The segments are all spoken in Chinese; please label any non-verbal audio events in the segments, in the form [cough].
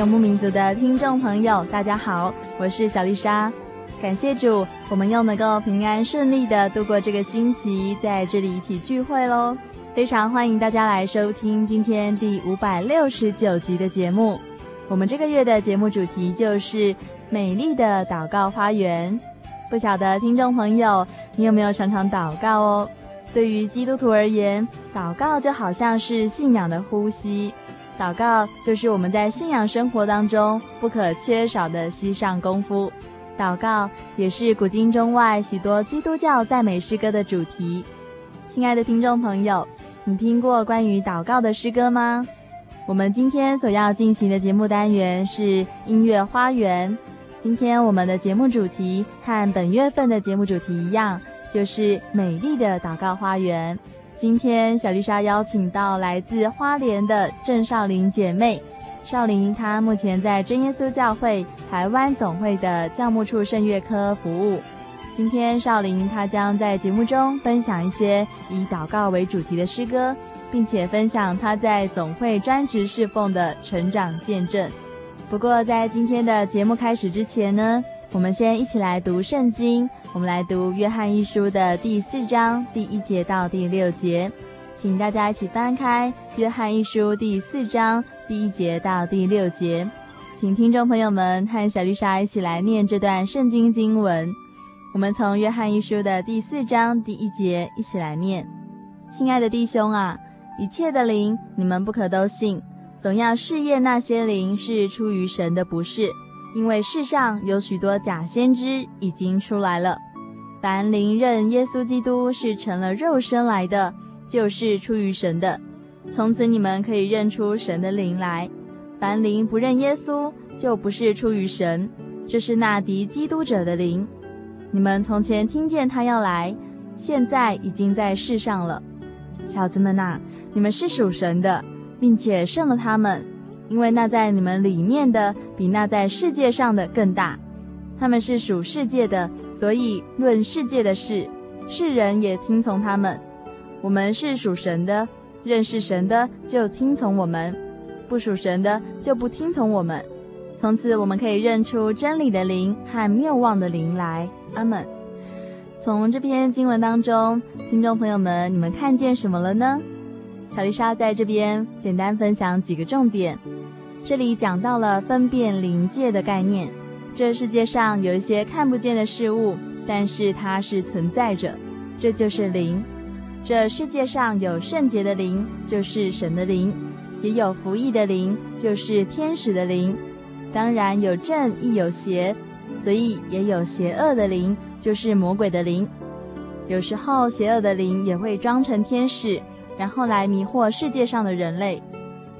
游牧民族的听众朋友，大家好，我是小丽莎。感谢主，我们又能够平安顺利的度过这个星期，在这里一起聚会喽。非常欢迎大家来收听今天第五百六十九集的节目。我们这个月的节目主题就是美丽的祷告花园。不晓得听众朋友，你有没有常常祷告哦？对于基督徒而言，祷告就好像是信仰的呼吸。祷告就是我们在信仰生活当中不可缺少的膝上功夫。祷告也是古今中外许多基督教赞美诗歌的主题。亲爱的听众朋友，你听过关于祷告的诗歌吗？我们今天所要进行的节目单元是音乐花园。今天我们的节目主题和本月份的节目主题一样，就是美丽的祷告花园。今天小丽莎邀请到来自花莲的郑少玲姐妹，少林她目前在真耶稣教会台湾总会的教牧处圣乐科服务。今天少林她将在节目中分享一些以祷告为主题的诗歌，并且分享她在总会专职侍奉的成长见证。不过在今天的节目开始之前呢，我们先一起来读圣经。我们来读《约翰一书》的第四章第一节到第六节，请大家一起翻开《约翰一书》第四章第一节到第六节，请听众朋友们和小丽莎一起来念这段圣经经文。我们从《约翰一书》的第四章第一节一起来念：亲爱的弟兄啊，一切的灵你们不可都信，总要试验那些灵是出于神的不是。因为世上有许多假先知已经出来了，凡灵认耶稣基督是成了肉身来的，就是出于神的。从此你们可以认出神的灵来。凡灵不认耶稣，就不是出于神，这是那敌基督者的灵。你们从前听见他要来，现在已经在世上了。小子们呐，你们是属神的，并且胜了他们。因为那在你们里面的比那在世界上的更大，他们是属世界的，所以论世界的事，世人也听从他们。我们是属神的，认识神的就听从我们，不属神的就不听从我们。从此我们可以认出真理的灵和谬妄的灵来。阿门。从这篇经文当中，听众朋友们，你们看见什么了呢？小丽莎在这边简单分享几个重点。这里讲到了分辨灵界的概念。这世界上有一些看不见的事物，但是它是存在着，这就是灵。这世界上有圣洁的灵，就是神的灵；也有服役的灵，就是天使的灵。当然有正亦有邪，所以也有邪恶的灵，就是魔鬼的灵。有时候邪恶的灵也会装成天使，然后来迷惑世界上的人类。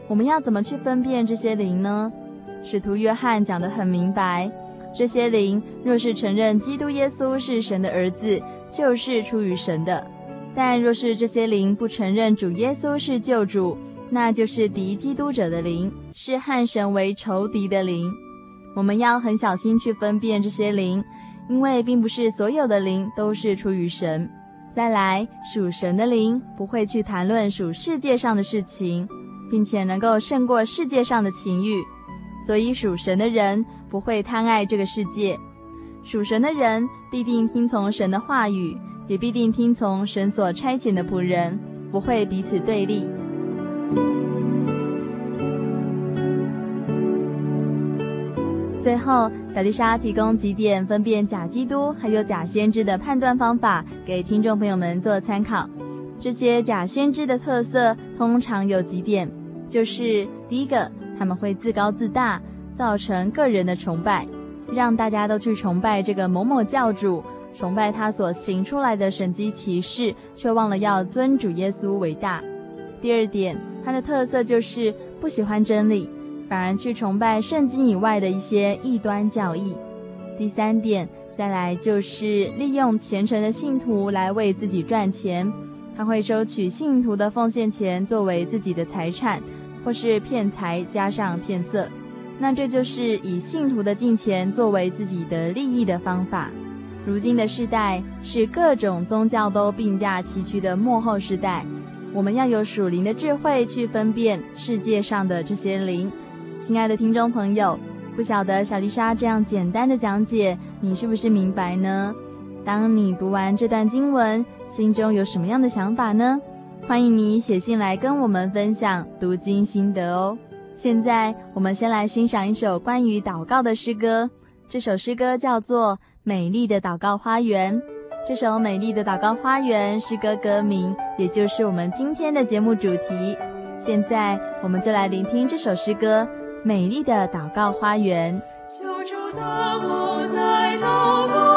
我们要怎么去分辨这些灵呢？使徒约翰讲得很明白，这些灵若是承认基督耶稣是神的儿子，就是出于神的；但若是这些灵不承认主耶稣是救主，那就是敌基督者的灵，是和神为仇敌的灵。我们要很小心去分辨这些灵，因为并不是所有的灵都是出于神。再来，属神的灵不会去谈论属世界上的事情，并且能够胜过世界上的情欲，所以属神的人不会贪爱这个世界。属神的人必定听从神的话语，也必定听从神所差遣的仆人，不会彼此对立。最后，小丽莎提供几点分辨假基督还有假先知的判断方法，给听众朋友们做参考。这些假先知的特色通常有几点，就是第一个，他们会自高自大，造成个人的崇拜，让大家都去崇拜这个某某教主，崇拜他所行出来的神迹奇事，却忘了要尊主耶稣为大。第二点，他的特色就是不喜欢真理。反而去崇拜圣经以外的一些异端教义。第三点，再来就是利用虔诚的信徒来为自己赚钱，他会收取信徒的奉献钱作为自己的财产，或是骗财加上骗色。那这就是以信徒的金钱作为自己的利益的方法。如今的世代是各种宗教都并驾齐驱的幕后时代，我们要有属灵的智慧去分辨世界上的这些灵。亲爱的听众朋友，不晓得小丽莎这样简单的讲解，你是不是明白呢？当你读完这段经文，心中有什么样的想法呢？欢迎你写信来跟我们分享读经心得哦。现在我们先来欣赏一首关于祷告的诗歌，这首诗歌叫做《美丽的祷告花园》。这首《美丽的祷告花园》诗歌歌名，也就是我们今天的节目主题。现在我们就来聆听这首诗歌。美丽的祷告花园。求主等候在祷告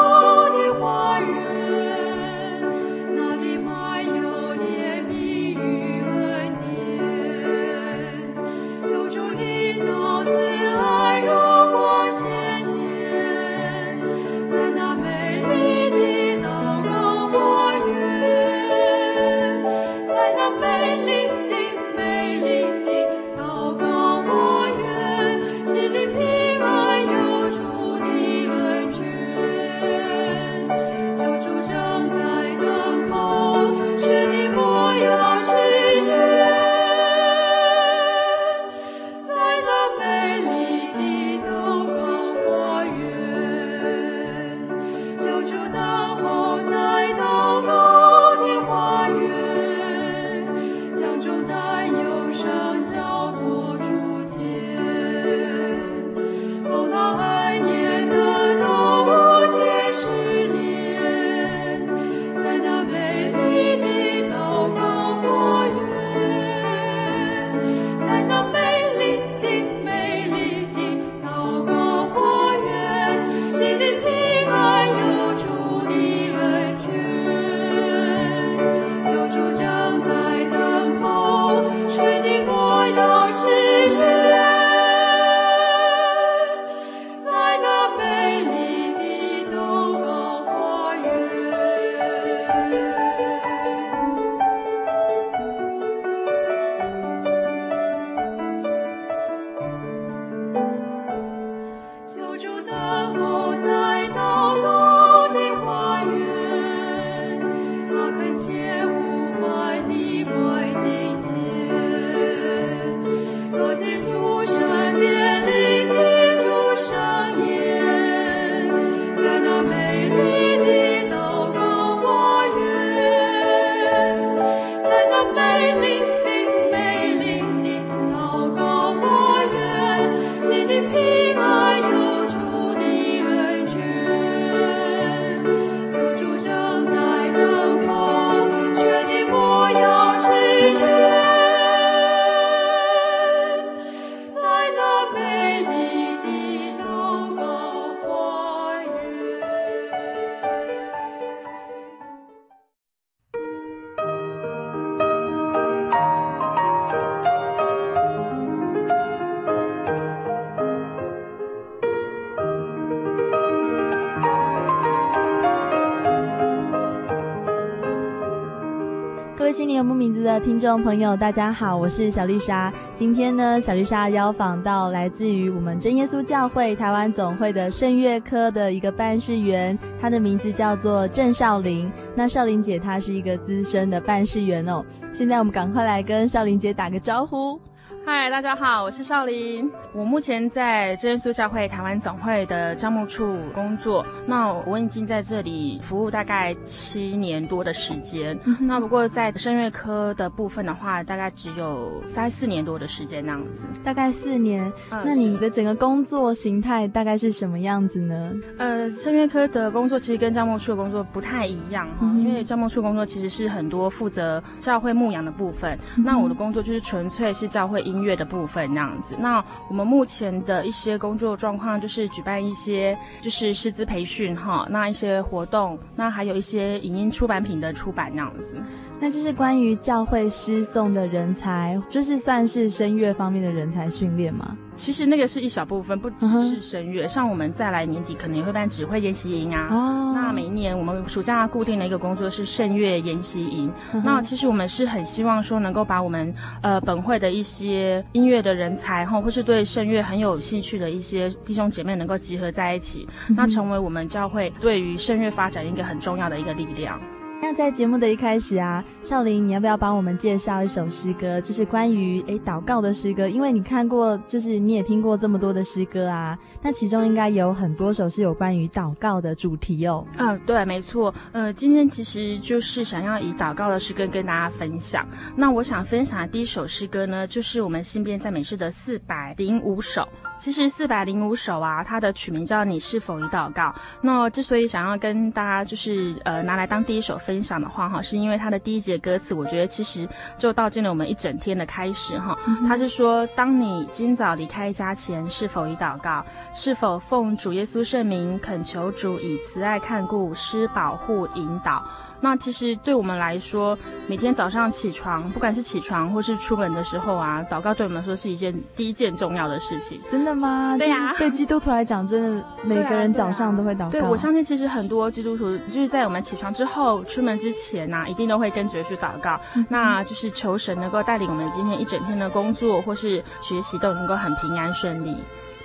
听众朋友，大家好，我是小丽莎。今天呢，小丽莎邀访到来自于我们真耶稣教会台湾总会的圣乐科的一个办事员，她的名字叫做郑少玲。那少玲姐她是一个资深的办事员哦。现在我们赶快来跟少玲姐打个招呼。嗨，大家好，我是少林。我目前在真耶稣教会台湾总会的招募处工作。那我已经在这里服务大概七年多的时间。嗯、那不过在声乐科的部分的话，大概只有三四年多的时间那样子。大概四年。嗯、那你的整个工作形态大概是什么样子呢？呃，声乐科的工作其实跟招募处的工作不太一样哈，嗯、因为招募处工作其实是很多负责教会牧养的部分。嗯、那我的工作就是纯粹是教会音乐的部分那样子。那我们目前的一些工作状况就是举办一些就是师资培训哈，那一些活动，那还有一些影音出版品的出版那样子。那就是关于教会师送的人才，就是算是声乐方面的人才训练吗？其实那个是一小部分，不只是声乐。Uh. 像我们再来年底可能也会办指挥研习营啊。Oh. 那每一年我们暑假固定的一个工作是圣乐研习营。Uh. 那其实我们是很希望说能够把我们呃本会的一些音乐的人才哈，或是对声乐很有兴趣的一些弟兄姐妹能够集合在一起，uh. 那成为我们教会对于声乐发展一个很重要的一个力量。那在节目的一开始啊，少林，你要不要帮我们介绍一首诗歌，就是关于诶祷告的诗歌？因为你看过，就是你也听过这么多的诗歌啊，那其中应该有很多首是有关于祷告的主题哦。嗯，对，没错。呃，今天其实就是想要以祷告的诗歌跟大家分享。那我想分享的第一首诗歌呢，就是我们新编赞美诗的四百零五首。其实四百零五首啊，它的曲名叫《你是否已祷告》。那之所以想要跟大家就是呃拿来当第一首分享的话哈，是因为他的第一节歌词，我觉得其实就道尽了我们一整天的开始哈。他是说，当你今早离开家前，是否已祷告？是否奉主耶稣圣名恳求主以慈爱看顾、施保护、引导？那其实对我们来说，每天早上起床，不管是起床或是出门的时候啊，祷告对我们来说是一件第一件重要的事情。真的吗？对呀、啊。对基督徒来讲，真的每个人早上都会祷告。对，我相信其实很多基督徒就是在我们起床之后、出门之前呐、啊，一定都会跟主去祷告，嗯、那就是求神能够带领我们今天一整天的工作或是学习都能够很平安顺利。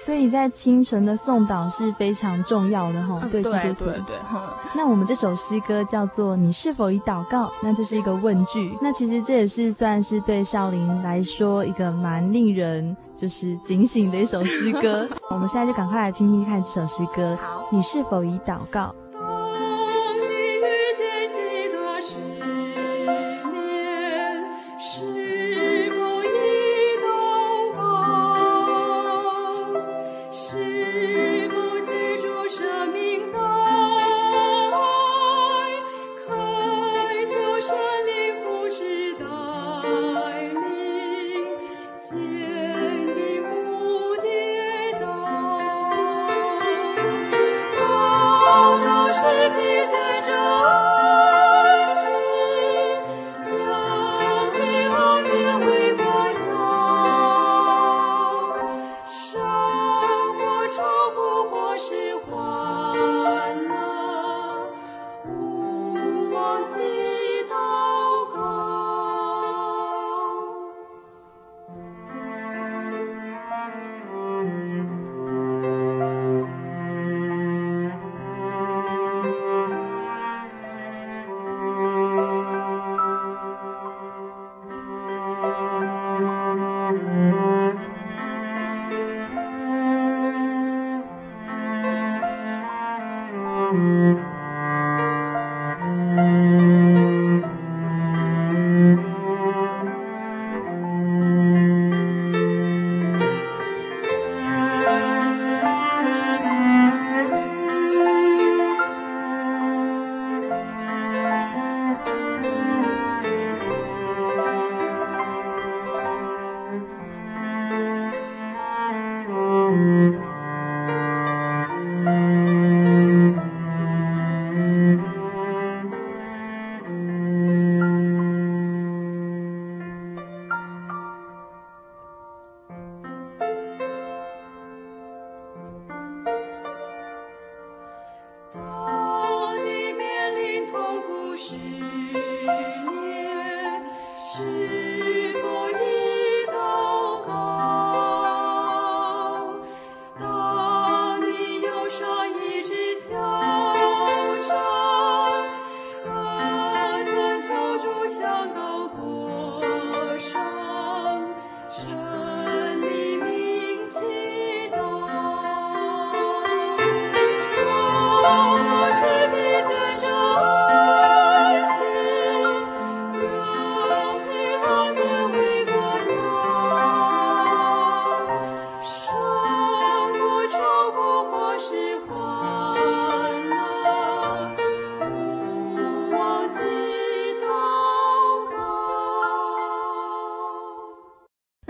所以在清晨的诵祷是非常重要的哈，对基督徒。对对对。那我们这首诗歌叫做《你是否已祷告》，那这是一个问句。那其实这也是算是对少林来说一个蛮令人就是警醒的一首诗歌。[laughs] 我们现在就赶快来听听看这首诗歌。好，你是否已祷告？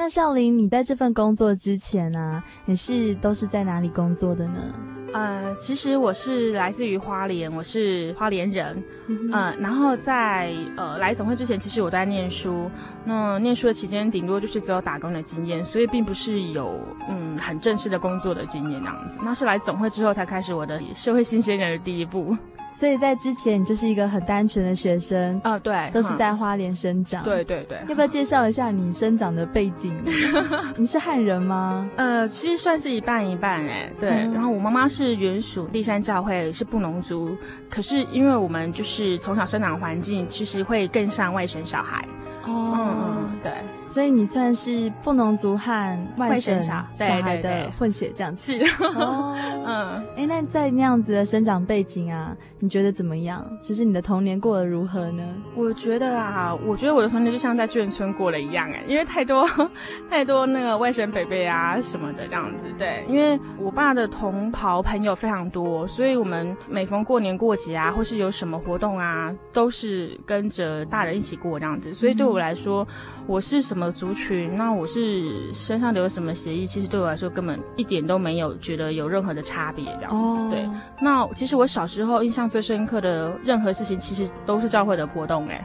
那少林，你在这份工作之前呢、啊，你是都是在哪里工作的呢？呃，其实我是来自于花莲，我是花莲人。嗯、呃，然后在呃来总会之前，其实我都在念书。那念书的期间，顶多就是只有打工的经验，所以并不是有嗯很正式的工作的经验那样子。那是来总会之后才开始我的社会新鲜人的第一步。所以在之前，你就是一个很单纯的学生啊、呃，对，都是在花莲生长。对对对，要不要介绍一下你生长的背景？[laughs] 你是汉人吗？呃，其实算是一半一半哎。对，嗯、然后我妈妈是原属第三教会，是布农族。可是因为我们就是从小生长环境，其实会更像外省小孩。哦，嗯，对。所以你算是布农族和外省小孩的混血这样子。[laughs] 嗯，哎，那在那样子的生长背景啊，你觉得怎么样？其实你的童年过得如何呢？我觉得啊，我觉得我的童年就像在眷村过了一样，哎，因为太多 [laughs] 太多那个外省北北啊什么的这样子。对，因为我爸的同袍朋友非常多，所以我们每逢过年过节啊，或是有什么活动啊，都是跟着大人一起过这样子。所以对我来说，我是什么族群？那我是身上留了什么血液？其实对我来说根本一点都没有觉得有任何的差别这样子。Oh. 对，那其实我小时候印象最深刻的任何事情，其实都是教会的活动哎。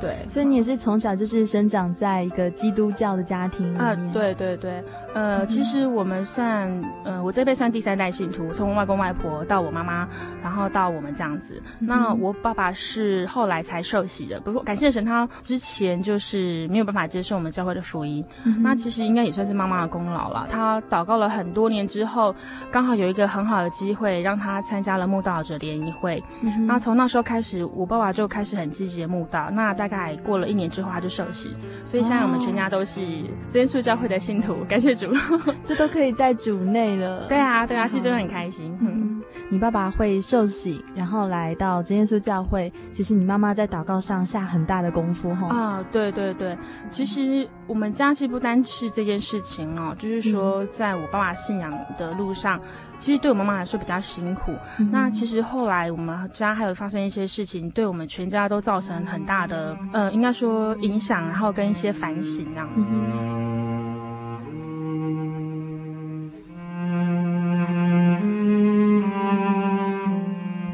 对，所以你也是从小就是生长在一个基督教的家庭。啊，对对对，呃，其实我们算，呃，我这辈算第三代信徒，从外公外婆到我妈妈，然后到我们这样子。那我爸爸是后来才受洗的，不过感谢神，他之前就是没有办法。接受我们教会的福音，嗯、那其实应该也算是妈妈的功劳了。她祷告了很多年之后，刚好有一个很好的机会，让她参加了慕道者联谊会。嗯、那从那时候开始，我爸爸就开始很积极的慕道。那大概过了一年之后，他就受洗。所以现在我们全家都是真耶稣教会的信徒，感谢主，[laughs] 这都可以在主内了。[laughs] 对啊，对啊，是真的很开心。嗯，嗯你爸爸会受洗，然后来到真耶稣教会。其实你妈妈在祷告上下很大的功夫，哈。啊，对对对。其实我们家其实不单是这件事情哦，就是说，在我爸爸信仰的路上，嗯、其实对我妈妈来说比较辛苦。嗯、那其实后来我们家还有发生一些事情，对我们全家都造成很大的，呃，应该说影响，然后跟一些反省这样子。嗯、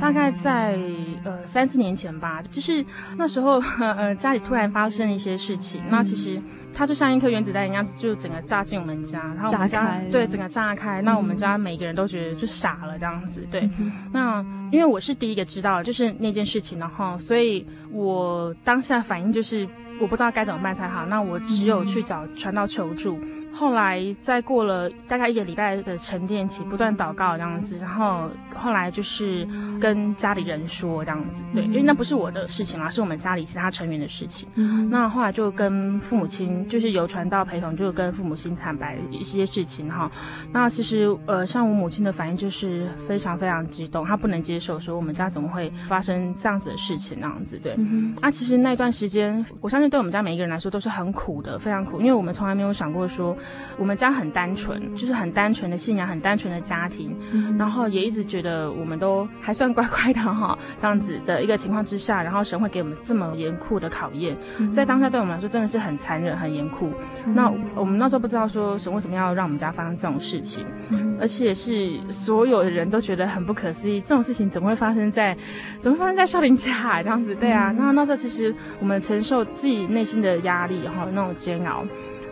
大概在。呃，三四年前吧，就是那时候，呃，家里突然发生一些事情，那其实它就像一颗原子弹一样，就整个炸进我们家，然后我们家炸开，对，整个炸开，那我们家每个人都觉得就傻了这样子，对，那因为我是第一个知道就是那件事情，然后所以我当下反应就是我不知道该怎么办才好，那我只有去找传道求助。后来再过了大概一个礼拜的沉淀期，不断祷告这样子，然后后来就是跟家里人说这样子，对，因为那不是我的事情啦，是我们家里其他成员的事情。那后来就跟父母亲，就是由传道陪同，就跟父母亲坦白一些事情哈。那其实呃，像我母亲的反应就是非常非常激动，她不能接受说我们家怎么会发生这样子的事情那样子，对。那其实那段时间，我相信对我们家每一个人来说都是很苦的，非常苦，因为我们从来没有想过说。我们家很单纯，就是很单纯的信仰，很单纯的家庭，嗯、然后也一直觉得我们都还算乖乖的哈，这样子的一个情况之下，然后神会给我们这么严酷的考验，嗯、在当下对我们来说真的是很残忍、很严酷。嗯、那我们那时候不知道说神为什么要让我们家发生这种事情，嗯、而且是所有的人都觉得很不可思议，这种事情怎么会发生在，怎么会发生在少林家这样子？对啊，那那时候其实我们承受自己内心的压力，然后那种煎熬。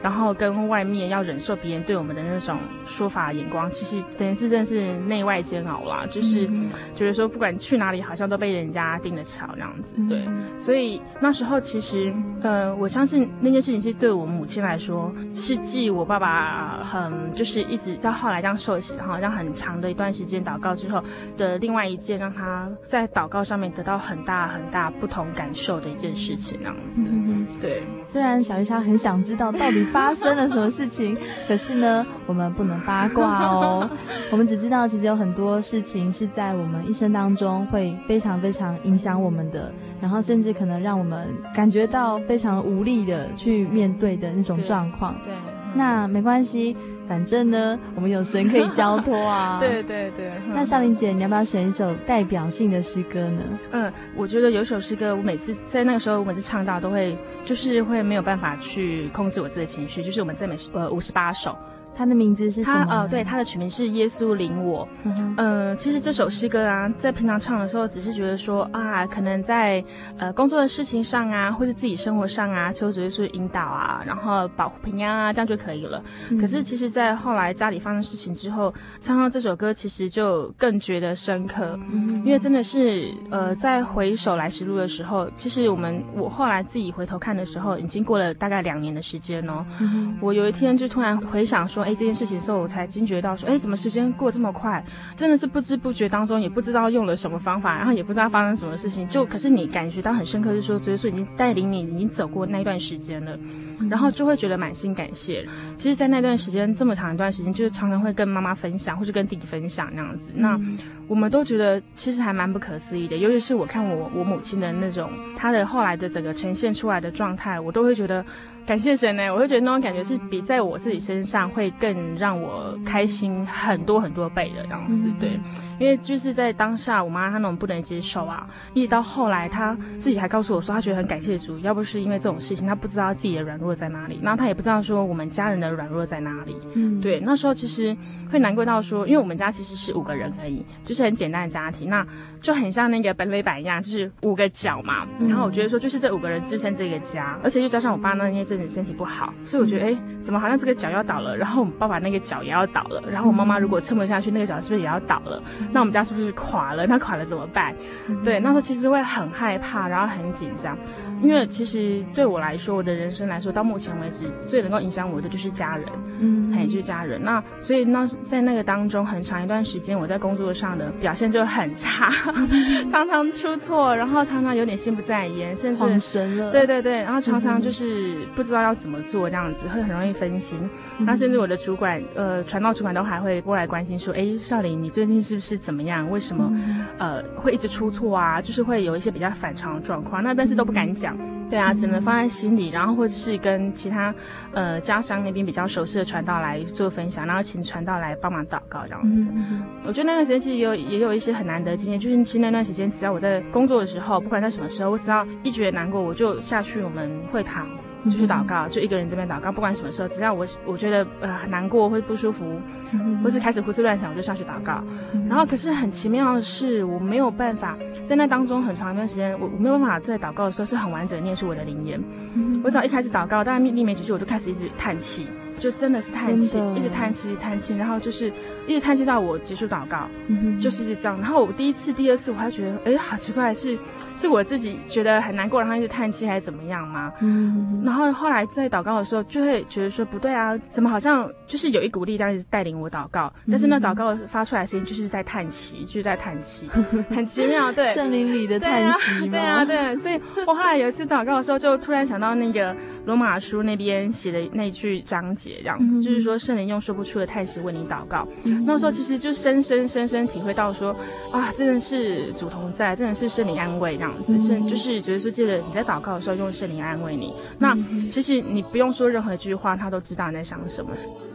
然后跟外面要忍受别人对我们的那种说法眼光，其实等于是真是内外煎熬啦。就是觉得说不管去哪里，好像都被人家盯着瞧那样子。对，所以那时候其实，呃，我相信那件事情是对我母亲来说，是继我爸爸很就是一直到后来这样受洗，然后让很长的一段时间祷告之后的另外一件，让他在祷告上面得到很大很大不同感受的一件事情，那样子。嗯，对。虽然小鱼虾很想知道到底。发生了什么事情？可是呢，我们不能八卦哦。[laughs] 我们只知道，其实有很多事情是在我们一生当中会非常非常影响我们的，然后甚至可能让我们感觉到非常无力的去面对的那种状况。对。对那没关系，反正呢，我们有神可以交托啊。对 [laughs] 对对。那少玲姐，你要不要选一首代表性的诗歌呢？嗯，我觉得有一首诗歌，我每次在那个时候，我每次唱到都会，就是会没有办法去控制我自己的情绪，就是我们在每呃五十八首。它的名字是什么？呃，对，他的曲名是《耶稣领我》。嗯、呃、其实这首诗歌啊，在平常唱的时候，只是觉得说啊，可能在呃工作的事情上啊，或者自己生活上啊，求主耶稣引导啊，然后保护平安啊，这样就可以了。嗯、可是其实，在后来家里发生事情之后，唱到这首歌，其实就更觉得深刻。嗯，因为真的是呃，在回首来时路的时候，其实我们我后来自己回头看的时候，已经过了大概两年的时间哦。嗯，我有一天就突然回想说。哎，这件事情的时候，我才惊觉到说，哎，怎么时间过这么快？真的是不知不觉当中，也不知道用了什么方法，然后也不知道发生什么事情，就可是你感觉到很深刻，就是说，耶稣已经带领你，已经走过那一段时间了，然后就会觉得满心感谢。其实，在那段时间这么长一段时间，就是常常会跟妈妈分享，或是跟弟弟分享那样子。那我们都觉得其实还蛮不可思议的，尤其是我看我我母亲的那种，她的后来的整个呈现出来的状态，我都会觉得。感谢神呢，我会觉得那种感觉是比在我自己身上会更让我开心很多很多倍的这样子，对，因为就是在当下，我妈她那种不能接受啊，一直到后来，她自己还告诉我说，她觉得很感谢主，要不是因为这种事情，她不知道自己的软弱在哪里，然后她也不知道说我们家人的软弱在哪里，嗯，对，那时候其实会难过到说，因为我们家其实是五个人而已，就是很简单的家庭，那就很像那个本垒板一样，就是五个角嘛，然后我觉得说就是这五个人支撑这个家，而且又加上我爸那些。身体不好，所以我觉得，哎，怎么好像这个脚要倒了？然后我们爸爸那个脚也要倒了。然后我妈妈如果撑不下去，那个脚是不是也要倒了？那我们家是不是垮了？那垮了怎么办？对，那时候其实会很害怕，然后很紧张。因为其实对我来说，我的人生来说，到目前为止最能够影响我的就是家人，嗯，还有就是家人。那所以那在那个当中，很长一段时间，我在工作上的表现就很差，[laughs] 常常出错，然后常常有点心不在焉，甚至慌神了。对对对，然后常常就是不知道要怎么做，这样子会很容易分心。那甚至我的主管，呃，传到主管都还会过来关心说：“哎，少林，你最近是不是怎么样？为什么呃会一直出错啊？就是会有一些比较反常的状况。”那但是都不敢讲。对啊，只能放在心里，然后或者是跟其他呃家乡那边比较熟悉的传道来做分享，然后请传道来帮忙祷告这样子。嗯、我觉得那段时间其实也有也有一些很难得经验，就是其实那段时间只要我在工作的时候，不管在什么时候，我只要一觉得难过，我就下去我们会堂。就去祷告，就一个人这边祷告，不管什么时候，只要我我觉得呃很难过或不舒服，或是开始胡思乱想，我就上去祷告。然后可是很奇妙的是，我没有办法在那当中很长一段时间，我我没有办法在祷告的时候是很完整的念出我的灵言。我只要一开始祷告，大概立没几句，我就开始一直叹气。就真的是叹气，一直叹气，叹气，然后就是一直叹气到我结束祷告，嗯、就是一直这样。然后我第一次、第二次，我还觉得，哎，好奇怪，是是我自己觉得很难过，然后一直叹气，还是怎么样吗？嗯。然后后来在祷告的时候，就会觉得说，不对啊，怎么好像就是有一股力量一直带领我祷告，但是那祷告发出来的声音就是在叹气，就是在叹气，很奇妙，[laughs] 对。圣灵里的叹息对啊，对啊，对。所以我后来有一次祷告的时候，就突然想到那个罗马书那边写的那句章节。这样子，就是说圣灵用说不出的态势为你祷告。那时候其实就深深深深体会到说，啊，真的是主同在，真的是圣灵安慰这样子。圣就是觉得说，记得你在祷告的时候用圣灵安慰你。那其实你不用说任何一句话，他都知道你在想什么。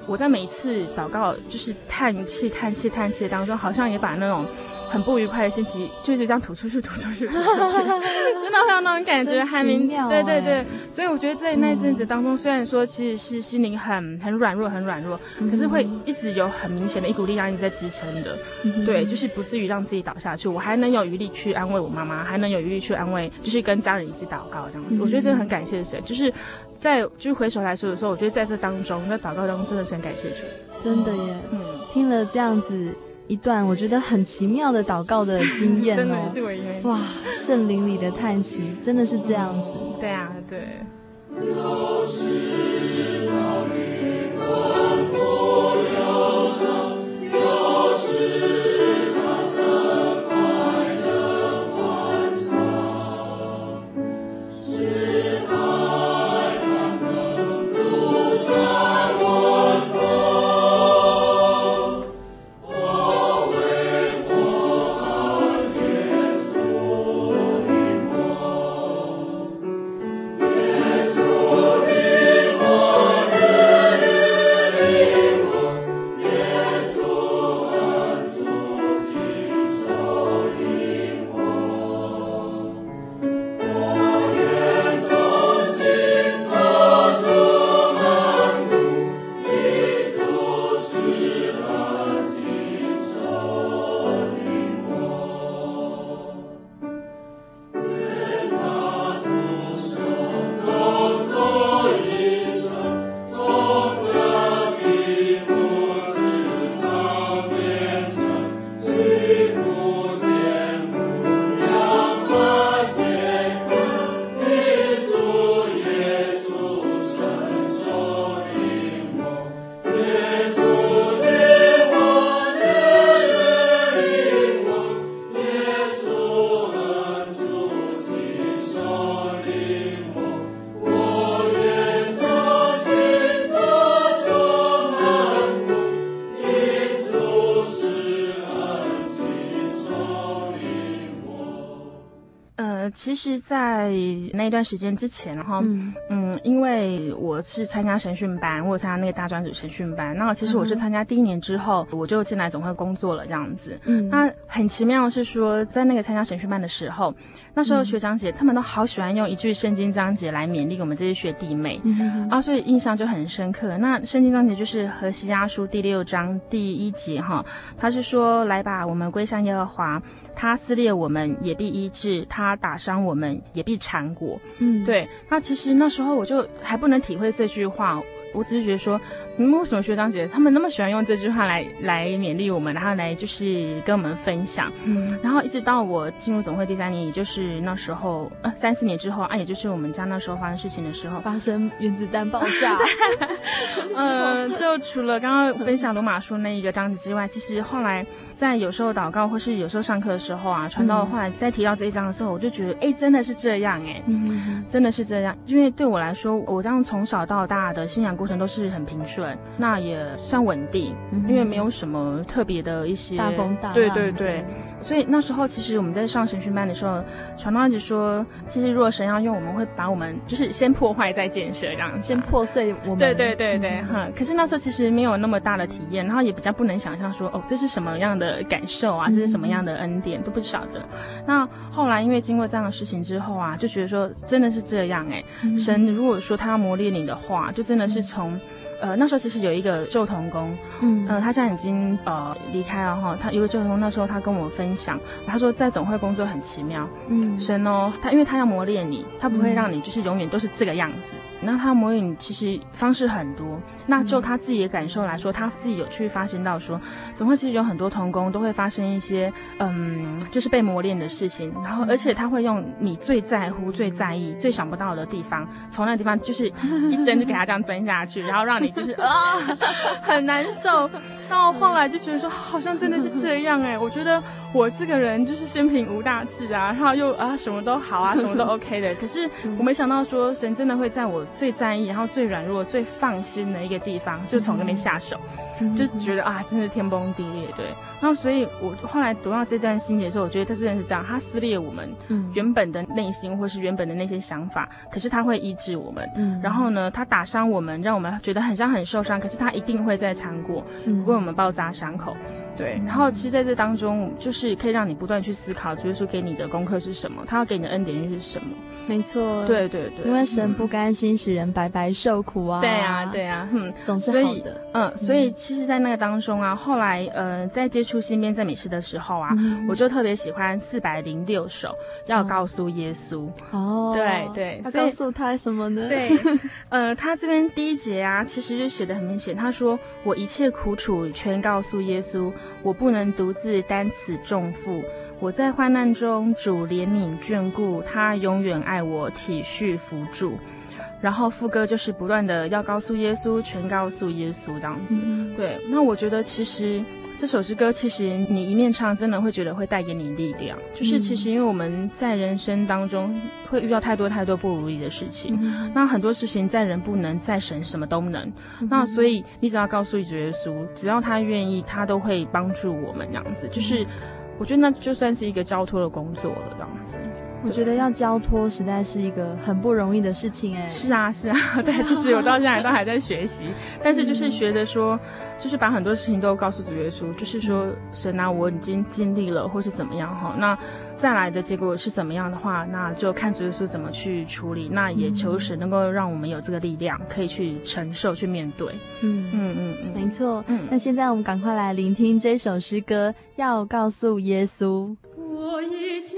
我在每一次祷告就是叹气、叹气、叹气当中，好像也把那种。很不愉快的心情，就是这样吐出去，吐出去，吐出去。[laughs] 真的会有那种感觉，还明。对对对，所以我觉得在那一阵子当中，虽然说其实是心灵很很软弱，很软弱，可是会一直有很明显的一股力量一直在支撑的，对，就是不至于让自己倒下去，我还能有余力去安慰我妈妈，还能有余力去安慰，就是跟家人一起祷告这样子，我觉得真的很感谢神，就是在就是回首来说的时候，我觉得在这当中，在祷告当中，真的是很感谢主，真的耶，嗯，听了这样子。一段我觉得很奇妙的祷告的经验，真的是哇，圣灵里的叹息真的是这样子，对啊，对。其实，在那一段时间之前，然后，嗯，嗯，因为我是参加神训班，我有参加那个大专组神训班。那其实我是参加第一年之后，我就进来总会工作了，这样子。嗯，那很奇妙的是说，在那个参加神训班的时候，那时候学长姐他们都好喜欢用一句圣经章节来勉励我们这些学弟妹，嗯，啊，所以印象就很深刻。那圣经章节就是何西阿书第六章第一节哈，他是说：“来吧，我们归向耶和华，他撕裂我们也必医治他。”他打伤我们，也必缠裹。嗯，对。那其实那时候我就还不能体会这句话，我只是觉得说。嗯，为什么学长姐他们那么喜欢用这句话来来勉励我们，然后来就是跟我们分享？嗯，然后一直到我进入总会第三年，也就是那时候呃三四年之后啊，也就是我们家那时候发生事情的时候，发生原子弹爆炸。嗯、[laughs] 呃，就除了刚刚分享罗马书那一个章节之外，其实后来在有时候祷告或是有时候上课的时候啊，传道后来再提到这一章的时候，我就觉得哎，真的是这样哎，嗯，真的是这样，因为对我来说，我这样从小到大的信仰过程都是很平顺。那也算稳定，嗯，因为没有什么特别的一些大风大浪。对对对，所以那时候其实我们在上神训班的时候，传道一直说，其实如果神要用，我们会把我们就是先破坏再建设，这样先破碎我们。对对对对，哈、嗯。可是那时候其实没有那么大的体验，然后也比较不能想象说，哦，这是什么样的感受啊？这是什么样的恩典，嗯、都不晓得。那后来因为经过这样的事情之后啊，就觉得说真的是这样哎、神如果说他要磨练你的话，就真的是从。呃，那时候其实有一个旧童工，嗯，呃，他现在已经呃离开了哈。他有一个旧童工，那时候他跟我分享，他说在总会工作很奇妙，嗯，神哦，他因为他要磨练你，他不会让你就是永远都是这个样子。那、嗯、他磨练你其实方式很多。那就他自己的感受来说，他自己有去发现到说，总会其实有很多童工都会发生一些嗯，就是被磨练的事情。然后而且他会用你最在乎、最在意、最想不到的地方，从那个地方就是一针就给他这样钻下去，然后让你。就是啊，[laughs] 很难受。到后来就觉得说，好像真的是这样哎。我觉得我这个人就是生平无大志啊，然后又啊什么都好啊，什么都 OK 的。可是我没想到说，神真的会在我最在意、然后最软弱、最放心的一个地方，就从那边下手。就是觉得啊，真的是天崩地裂。对。然后所以我后来读到这段心结的时候，我觉得他真的是这样，他撕裂我们原本的内心，或是原本的那些想法。可是他会医治我们。嗯然后呢，他打伤我们，让我们觉得很像很受伤。可是他一定会在唱过，为我们包扎伤口。对。然后其实在这当中，就是可以让你不断去思考，主耶稣给你的功课是什么，他要给你的恩典又是什么。没错。对对对。因为神不甘心使人白白受苦啊。对啊对啊。嗯，总是好的。嗯，所以其实，在那个当中啊，后来呃，在接触新编赞美诗的时候啊，嗯、我就特别喜欢四百零六首，要告诉耶稣。哦。对对。要告诉他什么呢？对。[laughs] 呃，他这边第一节啊，其实就写的很明显。他说：“我一切苦楚全告诉耶稣，我不能独自担此重负。我在患难中，主怜悯眷顾，他永远爱我，体恤扶助。”然后副歌就是不断的要告诉耶稣，全告诉耶稣这样子。嗯、对，那我觉得其实这首诗歌，其实你一面唱，真的会觉得会带给你力量。就是其实因为我们在人生当中会遇到太多太多不如意的事情，嗯、那很多事情在人不能，在神什么都能。嗯、那所以你只要告诉主耶稣，只要他愿意，他都会帮助我们这样子。就是我觉得那就算是一个交托的工作了这样子。我觉得要交托实在是一个很不容易的事情哎。是啊，是啊，[laughs] 对，其实我到现在都还在学习，[laughs] 但是就是学着说，就是把很多事情都告诉主耶稣，就是说神啊，我已经尽力了，或是怎么样哈，那再来的结果是怎么样的话，那就看主耶稣怎么去处理，那也求神能够让我们有这个力量，可以去承受、去面对。嗯嗯嗯嗯，没错。嗯，那现在我们赶快来聆听这首诗歌，要告诉耶稣。我一切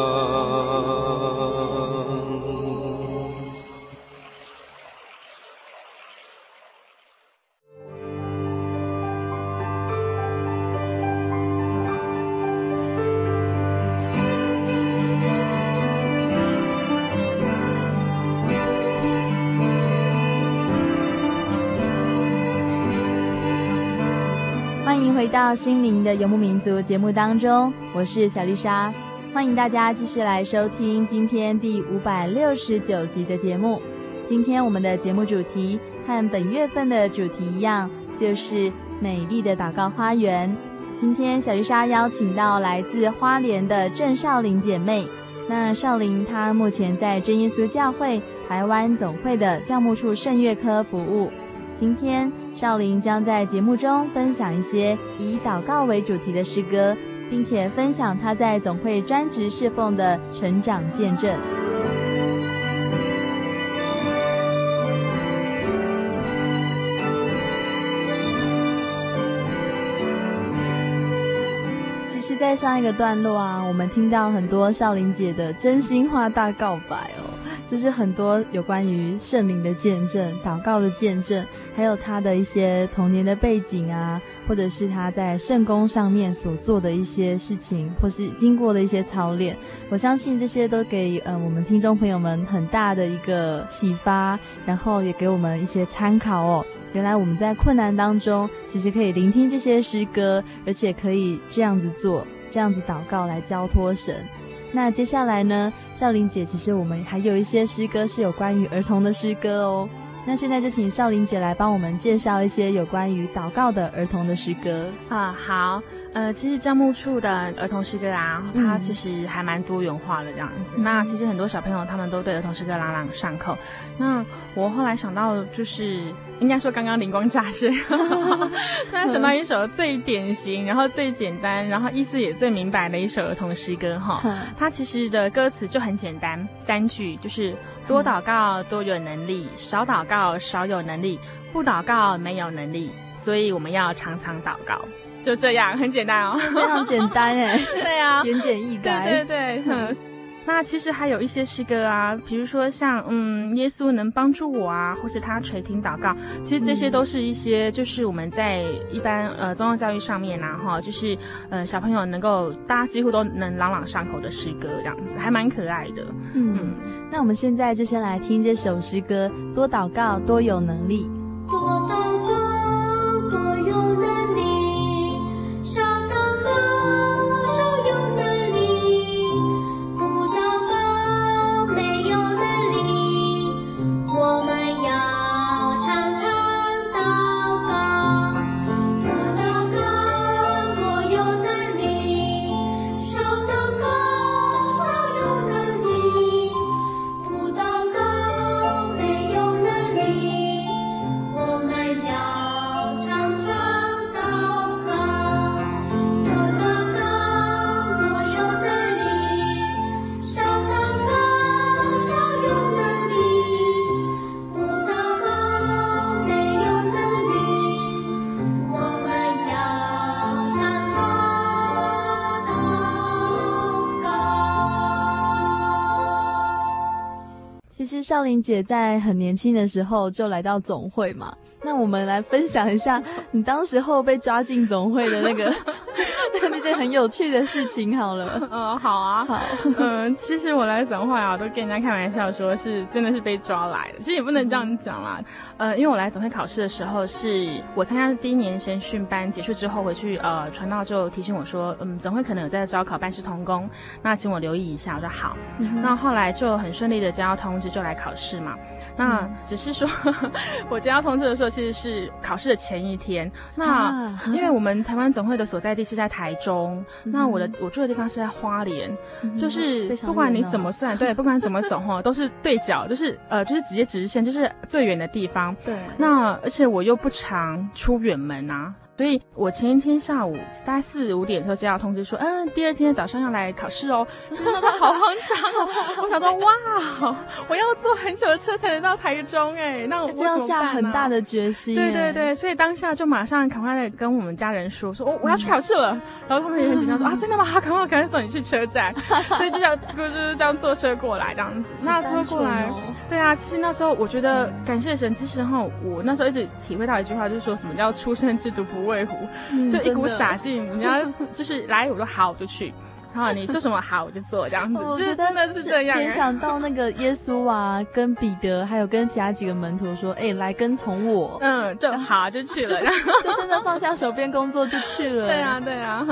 到心灵的游牧民族节目当中，我是小丽莎，欢迎大家继续来收听今天第五百六十九集的节目。今天我们的节目主题和本月份的主题一样，就是美丽的祷告花园。今天小丽莎邀请到来自花莲的郑少玲姐妹。那少玲她目前在真耶稣教会台湾总会的教牧处圣乐科服务。今天少林将在节目中分享一些以祷告为主题的诗歌，并且分享他在总会专职侍奉的成长见证。其实，在上一个段落啊，我们听到很多少林姐的真心话大告白哦。就是很多有关于圣灵的见证、祷告的见证，还有他的一些童年的背景啊，或者是他在圣工上面所做的一些事情，或是经过的一些操练。我相信这些都给呃我们听众朋友们很大的一个启发，然后也给我们一些参考哦。原来我们在困难当中，其实可以聆听这些诗歌，而且可以这样子做，这样子祷告来交托神。那接下来呢，少玲姐，其实我们还有一些诗歌是有关于儿童的诗歌哦。那现在就请少林姐来帮我们介绍一些有关于祷告的儿童的诗歌啊。好，呃，其实教牧处的儿童诗歌啊，它其实还蛮多元化的这样子。嗯、那其实很多小朋友他们都对儿童诗歌朗朗上口。那我后来想到，就是应该说刚刚灵光乍现，[laughs] 突然想到一首最典型，然后最简单，然后意思也最明白的一首儿童诗歌哈。它其实的歌词就很简单，三句就是。多祷告多有能力，少祷告少有能力，不祷告没有能力，所以我们要常常祷告。就这样，很简单哦，非常简单哎。[laughs] 对啊，言简意赅。对对对，嗯。那其实还有一些诗歌啊，比如说像嗯，耶稣能帮助我啊，或是他垂听祷告，其实这些都是一些就是我们在一般呃宗教教育上面啊哈，就是呃小朋友能够大家几乎都能朗朗上口的诗歌这样子，还蛮可爱的。嗯，嗯，那我们现在就先来听这首诗歌，多祷告多有能力。多祷少林姐在很年轻的时候就来到总会嘛，那我们来分享一下你当时候被抓进总会的那个很有趣的事情好了。[laughs] 嗯，好啊，好。嗯，其实我来总会啊，都跟人家开玩笑说是真的是被抓来的，其实也不能这样讲啦。呃，因为我来总会考试的时候，是我参加第一年先训班结束之后回去，呃，传道就提醒我说，嗯，总会可能有在招考办事同工，那请我留意一下。我说好。嗯、那后来就很顺利的接到通知就来考试嘛。那只是说，嗯、[laughs] 我接到通知的时候，其实是考试的前一天。那因为我们台湾总会的所在地是在台中，嗯、那我的我住的地方是在花莲，嗯、就是不管你怎么算，对，不管怎么走哈，都是对角，就是呃，就是直接直线，就是最远的地方。对。那而且我又不常出远门啊。所以我前一天下午大概四五点的时候接到通知说，嗯，第二天早上要来考试哦，真的都好慌张哦。我想说，[laughs] 哇，我要坐很久的车才能到台中哎，那我这样下很大的决心。对对对，所以当下就马上赶快的跟我们家人说，说我 [laughs] 我要去考试了。然后他们也很紧张说，啊，[laughs] 真的吗？赶快赶快送你去车站。所以就想就是这样坐车过来这样子。那车过来，对啊，其实那时候我觉得感谢神，其实哈，我那时候一直体会到一句话，就是说什么叫出生之犊不畏虎。就一股傻劲，你要就是来，我说好，我就去。然后你做什么好，我就做，这样子。我觉得真的是这样。联想到那个耶稣啊，跟彼得，还有跟其他几个门徒说：“哎，来跟从我。”嗯，就好，就去了，然后 [laughs] 就真的放下手边工作就去了。对啊，对啊。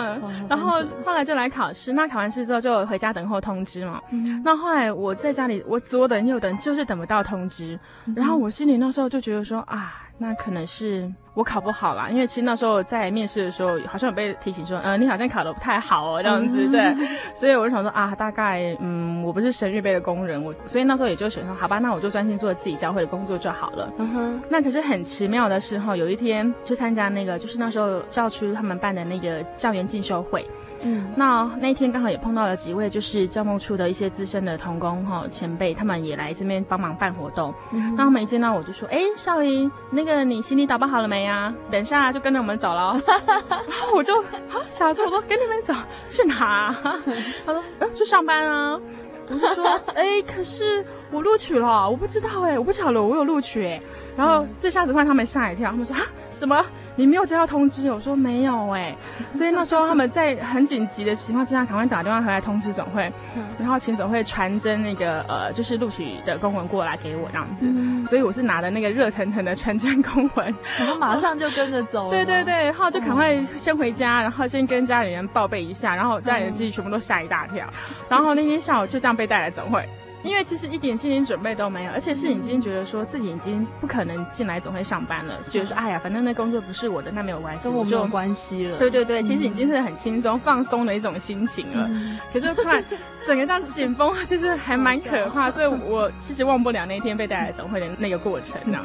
然后后来就来考试，那考完试之后就回家等候通知嘛。那后来我在家里，我左等右等，就是等不到通知。然后我心里那时候就觉得说啊，那可能是。我考不好啦，因为其实那时候在面试的时候，好像有被提醒说，嗯、呃，你好像考得不太好哦，这样子，对，[laughs] 所以我就想说啊，大概，嗯，我不是神预备的工人，我，所以那时候也就选说，好吧，那我就专心做自己教会的工作就好了。嗯哼。那可是很奇妙的是哈，有一天去参加那个，就是那时候教区他们办的那个教员进修会，嗯，那那一天刚好也碰到了几位就是教务处的一些资深的同工哈前辈，他们也来这边帮忙办活动。嗯、那他们一见到我就说，哎，少林，那个你行李打包好了没呀？等一下就跟着我们走了，[laughs] 然后我就啊，小猪，我说跟你们走去哪啊？[laughs] 他说嗯，去上班啊。[laughs] 我就说哎、欸，可是我录取了，我不知道哎，我不晓得我有录取哎。然后这下子换他们吓一跳，他们说啊什么？你没有接到通知？我说没有哎，[laughs] 所以那时候他们在很紧急的情况之下，赶快打电话回来通知总会，然后请总会传真那个呃，就是录取的公文过来给我这样子。嗯、所以我是拿的那个热腾腾的传真公文，然后马上就跟着走。[laughs] 对对对，然后就赶快先回家，然后先跟家里人报备一下，然后家里人自己全部都吓一大跳。然后那天下午就这样被带来总会。因为其实一点心理准备都没有，而且是已经觉得说自己已经不可能进来总会上班了，觉得说哎呀，反正那工作不是我的，那没有关系，跟我没有关系了。对对对，其实已经是很轻松放松的一种心情了。嗯、可是突然整个这样紧绷，其实还蛮可怕，[laughs] 所以我其实忘不了那天被带来总会的那个过程呢。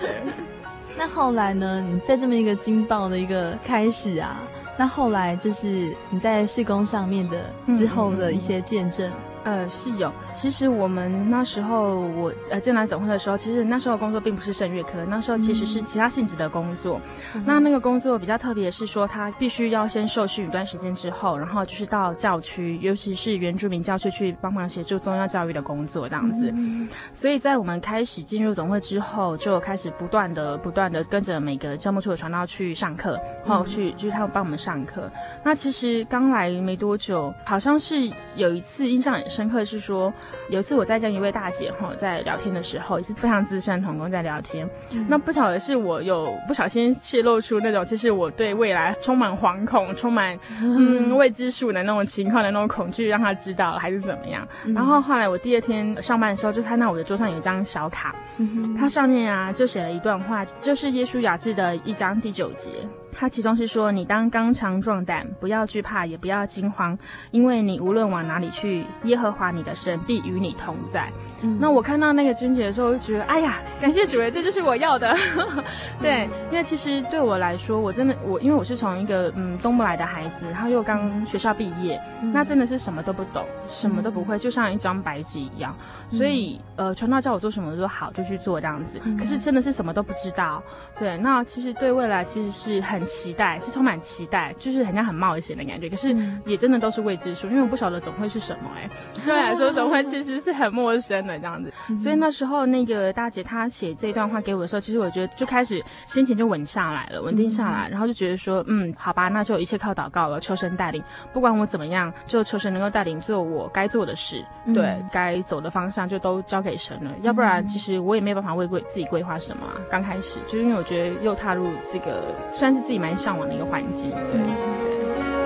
对。[laughs] 那后来呢？你在这么一个惊爆的一个开始啊，那后来就是你在事工上面的之后的一些见证。呃，是有。其实我们那时候我呃进来总会的时候，其实那时候工作并不是圣乐科，那时候其实是其他性质的工作。嗯、那那个工作比较特别，是说他必须要先受训一段时间之后，然后就是到教区，尤其是原住民教区去帮忙协助宗教教育的工作这样子。嗯、所以在我们开始进入总会之后，就开始不断的不断的跟着每个教牧处的传道去上课，然后去就是他们帮我们上课。那其实刚来没多久，好像是有一次印象很深刻是说，有一次我在跟一位大姐哈在聊天的时候，也是非常资深同工在聊天。嗯、那不晓得是我有不小心泄露出那种，其实我对未来充满惶恐、充满 [laughs] 嗯未知数的那种情况的那种恐惧，让她知道了还是怎么样？嗯、然后后来我第二天上班的时候，就看到我的桌上有一张小卡，嗯、它上面啊就写了一段话，就是耶稣雅记的一章第九节。他其中是说：“你当刚强壮胆，不要惧怕，也不要惊慌，因为你无论往哪里去，耶和华你的神必与你同在。”嗯，那我看到那个君姐的时候，我就觉得，哎呀，感谢主耶，这就是我要的。[laughs] 对，嗯、因为其实对我来说，我真的我因为我是从一个嗯东部来的孩子，然后又刚学校毕业，嗯、那真的是什么都不懂，什么都不会，就像一张白纸一样。所以呃，传道叫我做什么，我说好就去做这样子。可是真的是什么都不知道。对，那其实对未来其实是很。期待，是充满期待，就是很像很冒险的感觉。可是也真的都是未知数，因为我不晓得总会是什么哎、[laughs] 欸。对我来说，总会其实是很陌生的这样子。所以那时候那个大姐她写这段话给我的时候，其实我觉得就开始心情就稳下来了，稳定下来，然后就觉得说，嗯，好吧，那就一切靠祷告了，求神带领，不管我怎么样，就求神能够带领做我该做的事，对，该走的方向就都交给神了。要不然，其实我也没有办法为规自己规划什么啊。刚开始就是因为我觉得又踏入这个算是自己蛮向往的一个环境，对对。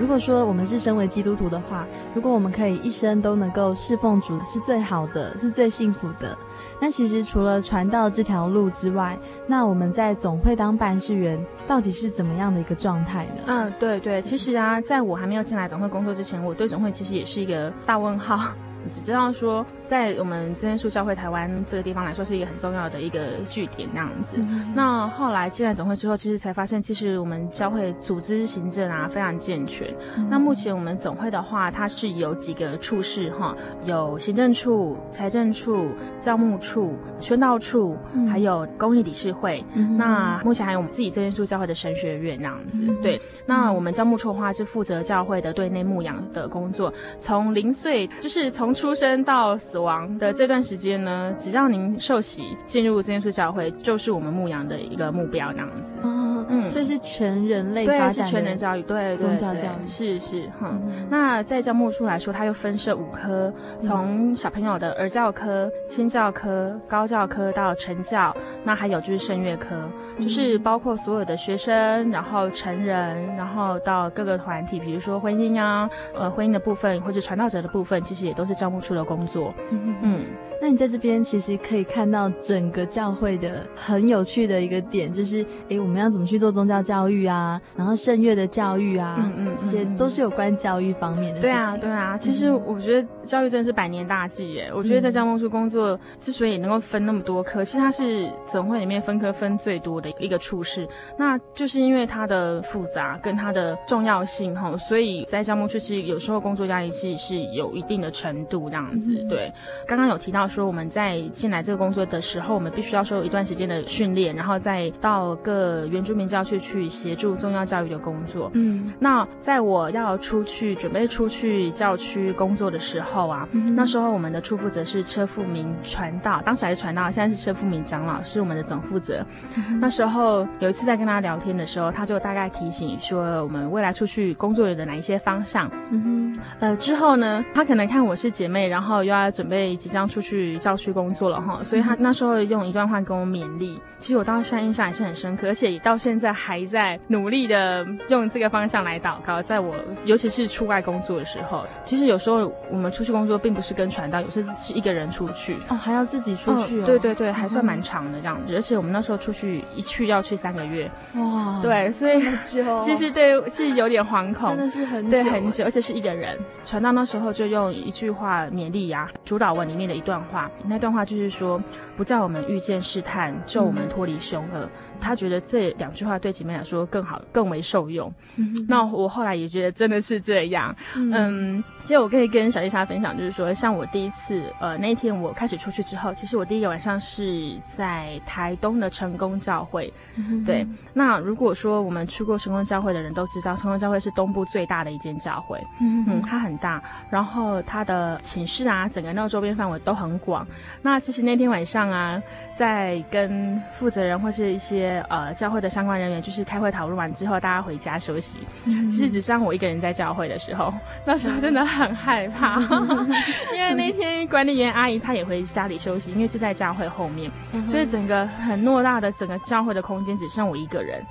如果说我们是身为基督徒的话，如果我们可以一生都能够侍奉主，是最好的，是最幸福的。那其实除了传道这条路之外，那我们在总会当办事员，到底是怎么样的一个状态呢？嗯，对对，其实啊，在我还没有进来总会工作之前，我对总会其实也是一个大问号。只知道说，在我们真耶稣教会台湾这个地方来说，是一个很重要的一个据点那样子。嗯、那后来进来总会之后，其实才发现，其实我们教会组织行政啊非常健全。嗯、那目前我们总会的话，它是有几个处室哈，有行政处、财政处、教务处、宣道处，嗯、还有公益理事会。嗯、那目前还有我们自己真耶稣教会的神学院那样子。嗯、对，那我们教牧处的话是负责教会的对内牧养的工作，从零岁就是从出生到死亡的这段时间呢，只要您受洗进入真耶稣教会，就是我们牧羊的一个目标那样子。哦，嗯，所以是全人类发展，对，是全人教育，对，宗教教育。是是，哼。那在教牧处来说，它又分设五科，从小朋友的儿教科、亲教科、高教科到成教，那还有就是圣乐科，就是包括所有的学生，然后成人，然后到各个团体，比如说婚姻啊，呃，婚姻的部分或者传道者的部分，其实也都是教。教牧处的工作，嗯嗯，那你在这边其实可以看到整个教会的很有趣的一个点，就是哎，我们要怎么去做宗教教育啊，然后圣乐的教育啊，嗯嗯，这些都是有关教育方面的事情。对啊，对啊，其实我觉得教育真的是百年大计耶。我觉得在教牧处工作之所以能够分那么多科，其实它是总会里面分科分最多的一个处室，那就是因为它的复杂跟它的重要性哈，所以在教牧处其实有时候工作压力是是有一定的程度。这样子，对，刚刚有提到说我们在进来这个工作的时候，我们必须要受一段时间的训练，然后再到各原住民教区去协助宗教教育的工作。嗯，那在我要出去准备出去教区工作的时候啊，嗯、那时候我们的处负责是车富明传道，当时还是传道，现在是车富明长老，是我们的总负责。嗯、那时候有一次在跟他聊天的时候，他就大概提醒说我们未来出去工作的哪一些方向。嗯哼，呃，之后呢，他可能看我是姐妹。然后又要准备即将出去教区工作了哈，所以她那时候用一段话跟我勉励，其实我当时印象也是很深刻，而且也到现在还在努力的用这个方向来祷告。在我尤其是出外工作的时候，其实有时候我们出去工作并不是跟传道，有时候是一个人出去哦，还要自己出去，哦哦，对对对，还算蛮长的这样子。而且我们那时候出去一去要去三个月，哇，对，所以 [laughs] 其实对是有点惶恐，真的是很久，对很久，而且是一个人。传道那时候就用一句话。勉励呀，主导文里面的一段话，那段话就是说，不叫我们遇见试探，救我们脱离凶恶。嗯他觉得这两句话对姐妹来说更好，更为受用。嗯、那我后来也觉得真的是这样。嗯，嗯，其实我可以跟小丽莎分享，就是说，像我第一次，呃，那一天我开始出去之后，其实我第一个晚上是在台东的成功教会。嗯、对，那如果说我们去过成功教会的人都知道，成功教会是东部最大的一间教会。嗯，嗯，它很大，然后它的寝室啊，整个那个周边范围都很广。那其实那天晚上啊，在跟负责人或是一些呃，教会的相关人员就是开会讨论完之后，大家回家休息。嗯、其实只剩我一个人在教会的时候，[laughs] 那时候真的很害怕，[laughs] 因为那天管理员阿姨她也回家里休息，因为就在教会后面，嗯、所以整个很偌大的整个教会的空间只剩我一个人。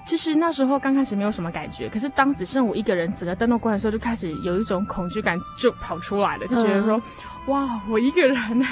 嗯、其实那时候刚开始没有什么感觉，可是当只剩我一个人，整个灯都关的时候，就开始有一种恐惧感就跑出来了，就觉得说。嗯哇，我一个人呢，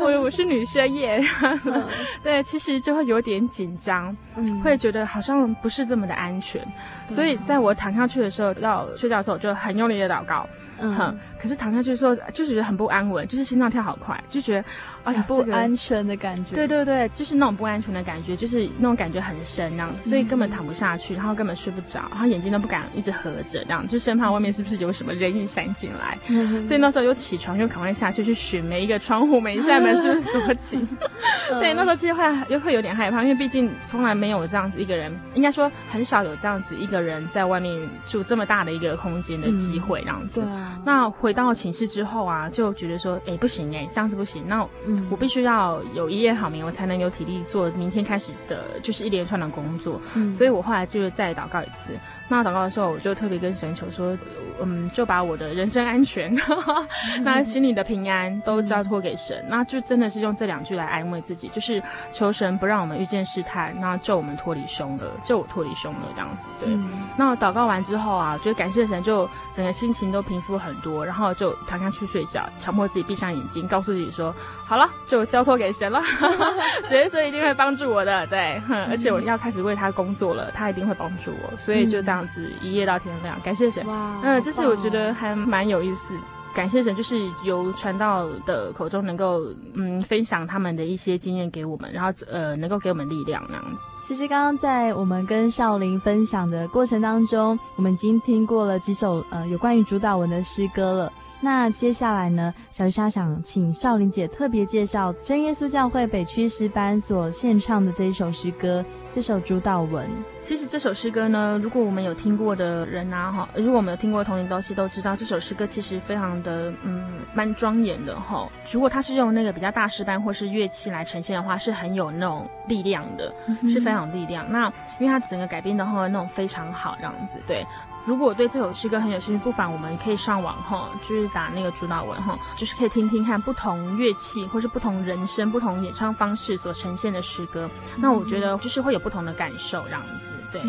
我我是女生耶，嗯、[laughs] [laughs] 对，其实就会有点紧张，嗯，会觉得好像不是这么的安全，嗯、所以在我躺下去的时候，要睡觉的时候，就很用力的祷告，嗯，可是躺下去的时候就觉得很不安稳，就是心脏跳好快，就觉得。哎呀，不安全的感觉。对对对，就是那种不安全的感觉，就是那种感觉很深，那样子，所以根本躺不下去，然后根本睡不着，然后眼睛都不敢一直合着，这样就生怕外面是不是有什么人影闪进来。所以那时候又起床，又赶快下去去寻每一个窗户、每一扇门是不是锁紧。[laughs] [laughs] 对，那时候其实会又会有点害怕，因为毕竟从来没有这样子一个人，应该说很少有这样子一个人在外面住这么大的一个空间的机会，这样子。嗯啊、那回到寝室之后啊，就觉得说，哎、欸，不行哎、欸，这样子不行。那我必须要有一夜好眠，我才能有体力做明天开始的，就是一连串的工作。嗯、所以我后来就是再祷告一次。那祷告的时候，我就特别跟神求说，嗯，就把我的人身安全，[laughs] 那心里的平安都交托给神。那就真的是用这两句来安慰自己，就是求神不让我们遇见试探，那救我们脱离凶恶，救我脱离凶恶这样子。对。嗯、那祷告完之后啊，觉得感谢神，就整个心情都平复很多，然后就躺下去睡觉，强迫自己闭上眼睛，告诉自己说，好了，就交托给神了，[laughs] 神神一定会帮助我的。对，而且我要开始为他工作了，他一定会帮助我。所以就这样子一夜到天亮，感谢神。哇，嗯，这是我觉得还蛮有意思。感谢神，就是由传道的口中能够嗯分享他们的一些经验给我们，然后呃能够给我们力量那样子。其实刚刚在我们跟少林分享的过程当中，我们已经听过了几首呃有关于主导文的诗歌了。那接下来呢，小鱼莎想请少林姐特别介绍真耶稣教会北区诗班所献唱的这一首诗歌，这首主导文。其实这首诗歌呢，如果我们有听过的人啊，哈，如果我们有听过的同龄东西都知道，这首诗歌其实非常的嗯蛮庄严的哈。如果它是用那个比较大诗班或是乐器来呈现的话，是很有那种力量的，嗯、是非常有力量。那因为它整个改编的话，那种非常好，这样子对。如果对这首诗歌很有兴趣，不妨我们可以上网哈，就是打那个主导文哈，就是可以听听看不同乐器或是不同人声、不同演唱方式所呈现的诗歌。嗯、那我觉得就是会有不同的感受这样子。对，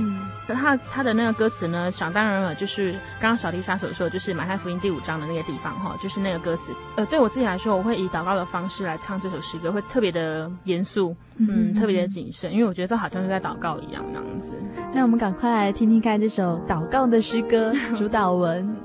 那他他的那个歌词呢，想当然了，就是刚刚小丽莎所说的，就是马太福音第五章的那个地方哈，就是那个歌词。呃，对我自己来说，我会以祷告的方式来唱这首诗歌，会特别的严肃，嗯，特别的谨慎，因为我觉得这好像是在祷告一样那样子。那我们赶快来听听看这首祷告的诗歌 [laughs] 主导文。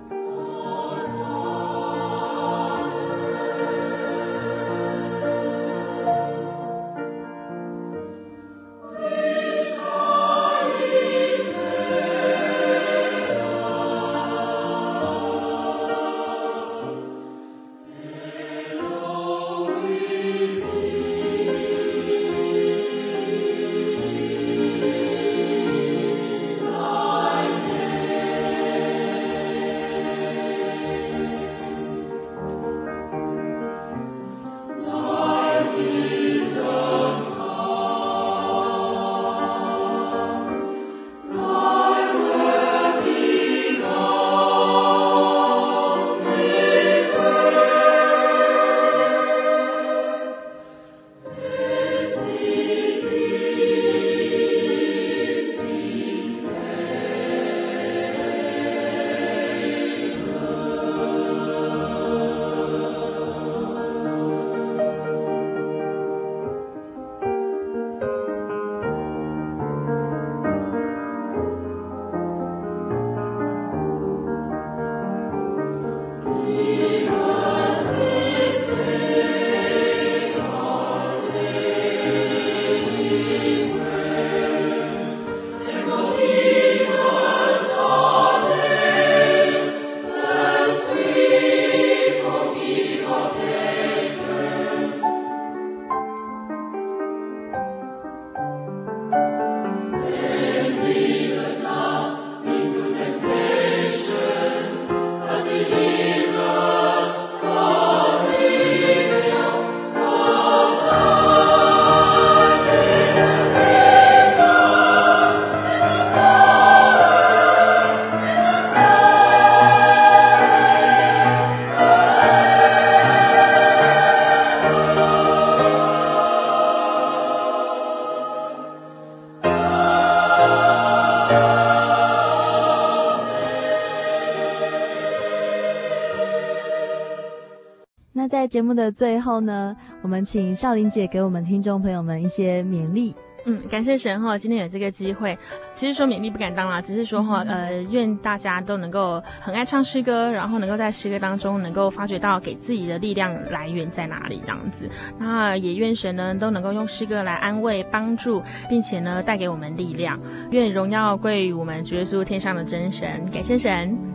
最后呢，我们请少林姐给我们听众朋友们一些勉励。嗯，感谢神哈，今天有这个机会，其实说勉励不敢当啦，只是说哈，呃，愿大家都能够很爱唱诗歌，然后能够在诗歌当中能够发掘到给自己的力量来源在哪里这样子。那也愿神呢都能够用诗歌来安慰、帮助，并且呢带给我们力量。愿荣耀归于我们主耶稣天上的真神，感谢神。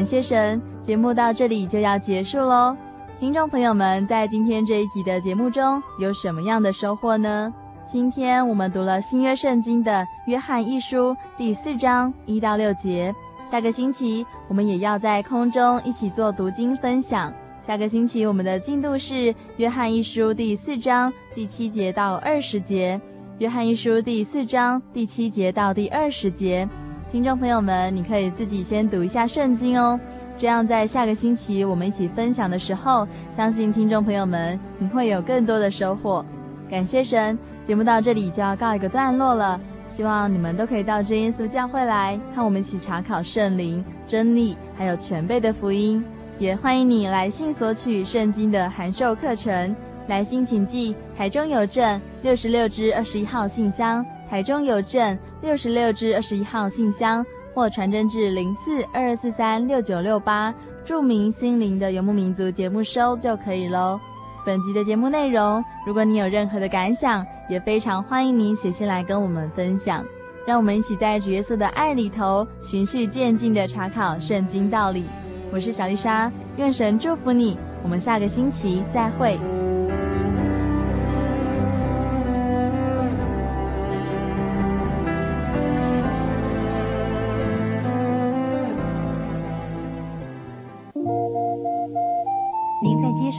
感谢神，节目到这里就要结束喽。听众朋友们，在今天这一集的节目中有什么样的收获呢？今天我们读了新约圣经的约翰一书第四章一到六节。下个星期我们也要在空中一起做读经分享。下个星期我们的进度是约翰一书第四章第七节到二十节。约翰一书第四章第七节到第二十节。听众朋友们，你可以自己先读一下圣经哦，这样在下个星期我们一起分享的时候，相信听众朋友们你会有更多的收获。感谢神，节目到这里就要告一个段落了。希望你们都可以到真耶稣教会来，和我们一起查考圣灵、真理，还有全备的福音。也欢迎你来信索取圣经的函授课程。来信请寄台中邮政六十六支二十一号信箱。台中邮政六十六至二十一号信箱，或传真至零四二二四三六九六八，注明“心灵的游牧民族”节目收就可以喽。本集的节目内容，如果你有任何的感想，也非常欢迎你写信来跟我们分享。让我们一起在主耶稣的爱里头，循序渐进地查考圣经道理。我是小丽莎，愿神祝福你。我们下个星期再会。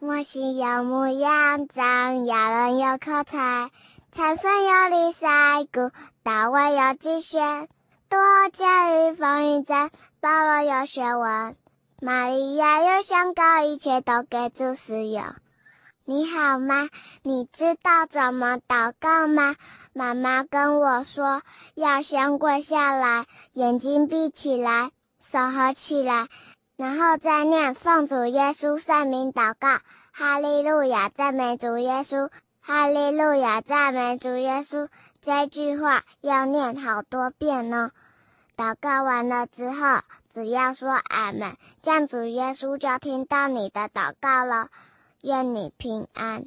我心有模样，长雅人有口才，参孙有礼赛谷，大卫有计选，多加一风云赞，保罗有学问，玛利亚有香膏，一切都给主使用。你好吗？你知道怎么祷告吗？妈妈跟我说，要先跪下来，眼睛闭起来，手合起来，然后再念奉主耶稣圣名祷告。哈利路亚，赞美主耶稣！哈利路亚，赞美主耶稣！这句话要念好多遍呢。祷告完了之后，只要说俺们，这样主耶稣就听到你的祷告了。愿你平安。